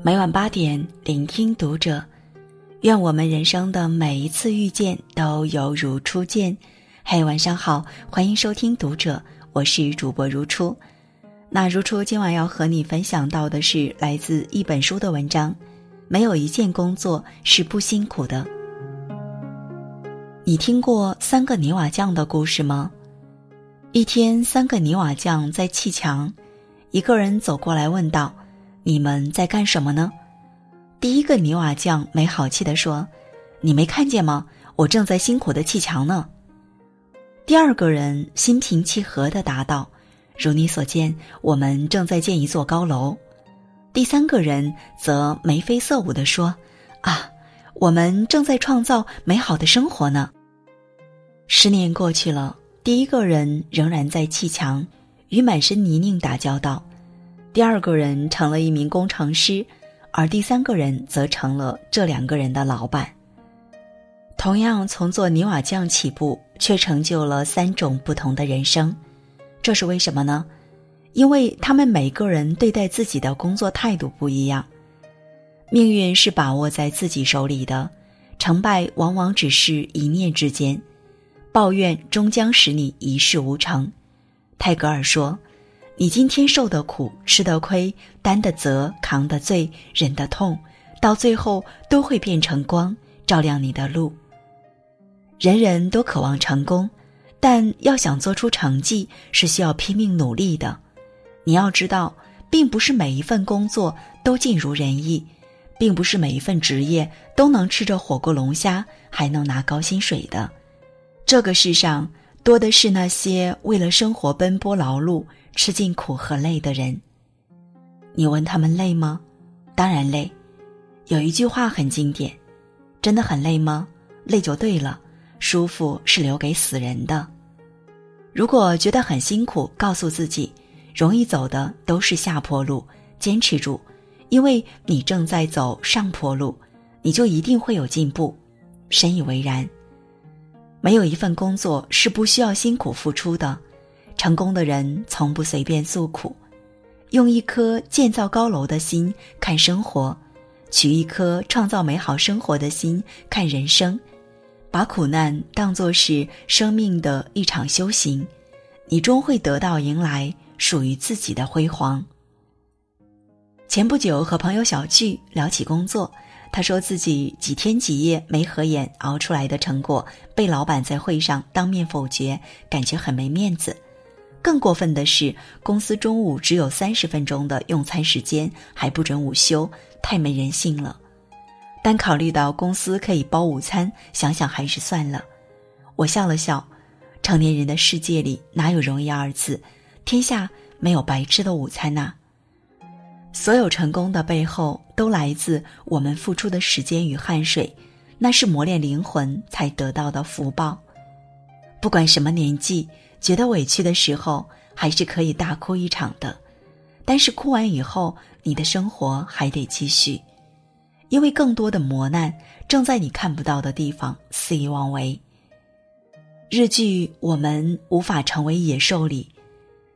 每晚八点，聆听读者。愿我们人生的每一次遇见都犹如初见。嘿，晚上好，欢迎收听读者，我是主播如初。那如初今晚要和你分享到的是来自一本书的文章。没有一件工作是不辛苦的。你听过三个泥瓦匠的故事吗？一天，三个泥瓦匠在砌墙，一个人走过来问道：“你们在干什么呢？”第一个泥瓦匠没好气地说：“你没看见吗？我正在辛苦的砌墙呢。”第二个人心平气和地答道：“如你所见，我们正在建一座高楼。”第三个人则眉飞色舞地说：“啊，我们正在创造美好的生活呢。”十年过去了，第一个人仍然在砌墙，与满身泥泞打交道；第二个人成了一名工程师，而第三个人则成了这两个人的老板。同样从做泥瓦匠起步，却成就了三种不同的人生，这是为什么呢？因为他们每个人对待自己的工作态度不一样，命运是把握在自己手里的，成败往往只是一念之间，抱怨终将使你一事无成。泰戈尔说：“你今天受的苦、吃的亏、担的责、扛的罪、忍的痛，到最后都会变成光，照亮你的路。”人人都渴望成功，但要想做出成绩，是需要拼命努力的。你要知道，并不是每一份工作都尽如人意，并不是每一份职业都能吃着火锅龙虾还能拿高薪水的。这个世上多的是那些为了生活奔波劳碌、吃尽苦和累的人。你问他们累吗？当然累。有一句话很经典：真的很累吗？累就对了。舒服是留给死人的。如果觉得很辛苦，告诉自己。容易走的都是下坡路，坚持住，因为你正在走上坡路，你就一定会有进步。深以为然。没有一份工作是不需要辛苦付出的，成功的人从不随便诉苦，用一颗建造高楼的心看生活，取一颗创造美好生活的心看人生，把苦难当作是生命的一场修行，你终会得到迎来。属于自己的辉煌。前不久和朋友小聚聊起工作，他说自己几天几夜没合眼熬出来的成果被老板在会上当面否决，感觉很没面子。更过分的是，公司中午只有三十分钟的用餐时间，还不准午休，太没人性了。但考虑到公司可以包午餐，想想还是算了。我笑了笑，成年人的世界里哪有容易二字？天下没有白吃的午餐呐。所有成功的背后，都来自我们付出的时间与汗水，那是磨练灵魂才得到的福报。不管什么年纪，觉得委屈的时候，还是可以大哭一场的。但是哭完以后，你的生活还得继续，因为更多的磨难正在你看不到的地方肆意妄为。日剧《我们无法成为野兽》里。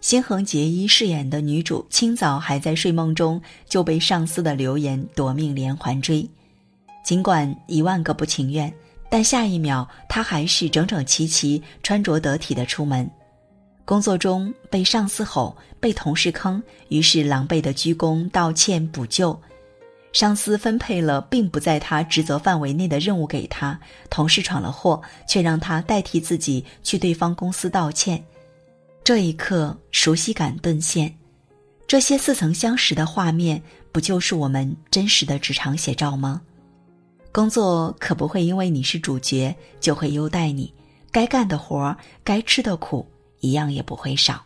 新垣结衣饰演的女主，清早还在睡梦中就被上司的流言夺命连环追，尽管一万个不情愿，但下一秒她还是整整齐齐、穿着得体的出门。工作中被上司吼，被同事坑，于是狼狈的鞠躬道歉补救。上司分配了并不在他职责范围内的任务给他，同事闯了祸，却让他代替自己去对方公司道歉。这一刻，熟悉感顿现，这些似曾相识的画面，不就是我们真实的职场写照吗？工作可不会因为你是主角就会优待你，该干的活儿、该吃的苦，一样也不会少。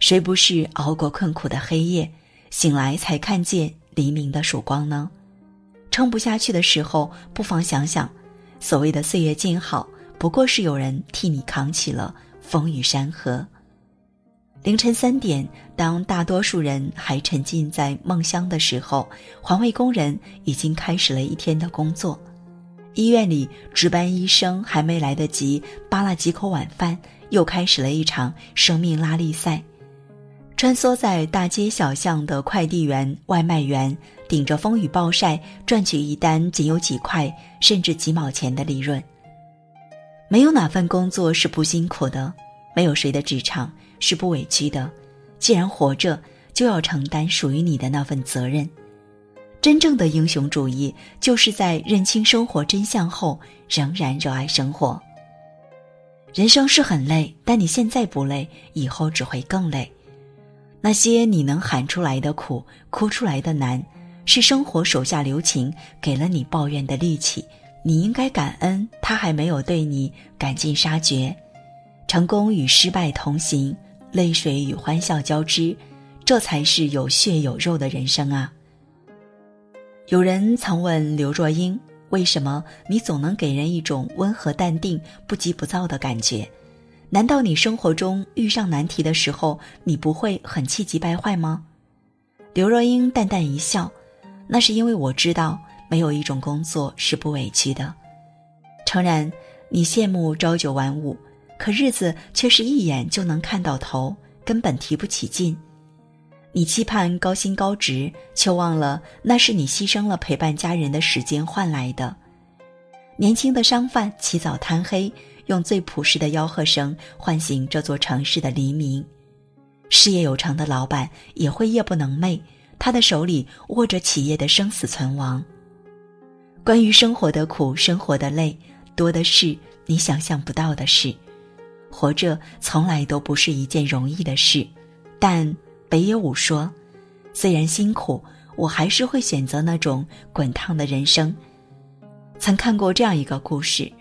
谁不是熬过困苦的黑夜，醒来才看见黎明的曙光呢？撑不下去的时候，不妨想想，所谓的岁月静好，不过是有人替你扛起了。风雨山河。凌晨三点，当大多数人还沉浸在梦乡的时候，环卫工人已经开始了一天的工作。医院里，值班医生还没来得及扒拉几口晚饭，又开始了一场生命拉力赛。穿梭在大街小巷的快递员、外卖员，顶着风雨暴晒赚取一单仅有几块甚至几毛钱的利润。没有哪份工作是不辛苦的，没有谁的职场是不委屈的。既然活着，就要承担属于你的那份责任。真正的英雄主义，就是在认清生活真相后，仍然热爱生活。人生是很累，但你现在不累，以后只会更累。那些你能喊出来的苦、哭出来的难，是生活手下留情，给了你抱怨的力气。你应该感恩，他还没有对你赶尽杀绝。成功与失败同行，泪水与欢笑交织，这才是有血有肉的人生啊！有人曾问刘若英：“为什么你总能给人一种温和淡定、不急不躁的感觉？难道你生活中遇上难题的时候，你不会很气急败坏吗？”刘若英淡淡一笑：“那是因为我知道，没有一种工作是不委屈的。诚然，你羡慕朝九晚五，可日子却是一眼就能看到头，根本提不起劲。”你期盼高薪高职，却忘了那是你牺牲了陪伴家人的时间换来的。年轻的商贩起早贪黑，用最朴实的吆喝声唤醒这座城市的黎明。事业有成的老板也会夜不能寐，他的手里握着企业的生死存亡。关于生活的苦，生活的累，多的是你想象不到的事。活着从来都不是一件容易的事，但。北野武说：“虽然辛苦，我还是会选择那种滚烫的人生。”曾看过这样一个故事：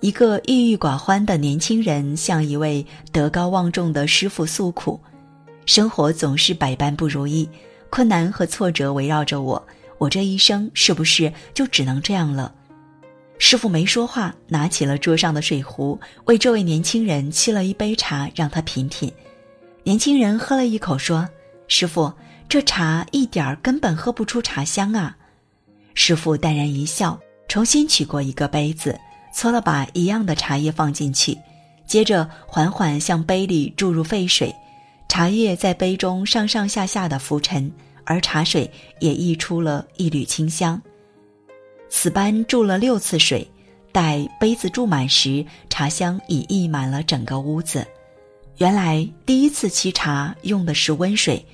一个郁郁寡欢的年轻人向一位德高望重的师傅诉苦：“生活总是百般不如意，困难和挫折围绕着我，我这一生是不是就只能这样了？”师傅没说话，拿起了桌上的水壶，为这位年轻人沏了一杯茶，让他品品。年轻人喝了一口，说：“师傅，这茶一点儿根本喝不出茶香啊。”师傅淡然一笑，重新取过一个杯子，搓了把一样的茶叶放进去，接着缓缓向杯里注入沸水，茶叶在杯中上上下下的浮沉，而茶水也溢出了一缕清香。此般注了六次水，待杯子注满时，茶香已溢满了整个屋子。原来第一次沏茶用的是温水，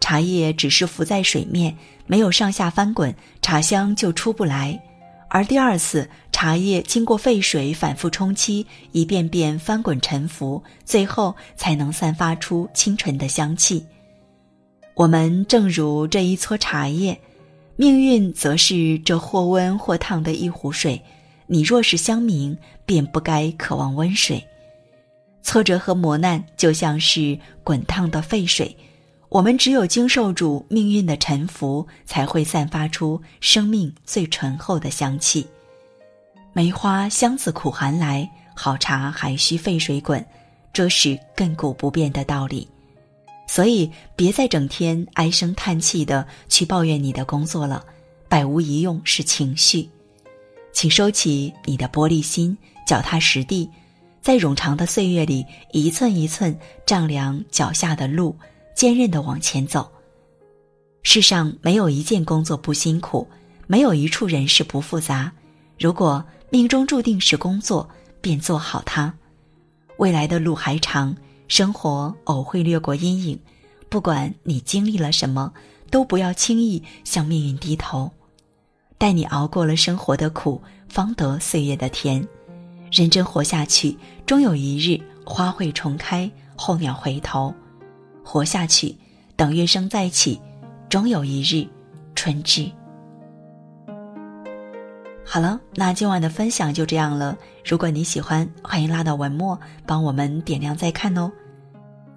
茶叶只是浮在水面，没有上下翻滚，茶香就出不来。而第二次茶叶经过沸水反复冲沏，一遍遍翻滚沉浮，最后才能散发出清纯的香气。我们正如这一撮茶叶，命运则是这或温或烫的一壶水。你若是香茗，便不该渴望温水。挫折和磨难就像是滚烫的沸水，我们只有经受住命运的沉浮，才会散发出生命最醇厚的香气。梅花香自苦寒来，好茶还需沸水滚，这是亘古不变的道理。所以，别再整天唉声叹气的去抱怨你的工作了，百无一用是情绪。请收起你的玻璃心，脚踏实地。在冗长的岁月里，一寸一寸丈量脚下的路，坚韧的往前走。世上没有一件工作不辛苦，没有一处人事不复杂。如果命中注定是工作，便做好它。未来的路还长，生活偶会掠过阴影。不管你经历了什么，都不要轻易向命运低头。待你熬过了生活的苦，方得岁月的甜。认真活下去，终有一日花会重开，候鸟回头。活下去，等月升再起，终有一日春至。好了，那今晚的分享就这样了。如果你喜欢，欢迎拉到文末帮我们点亮再看哦。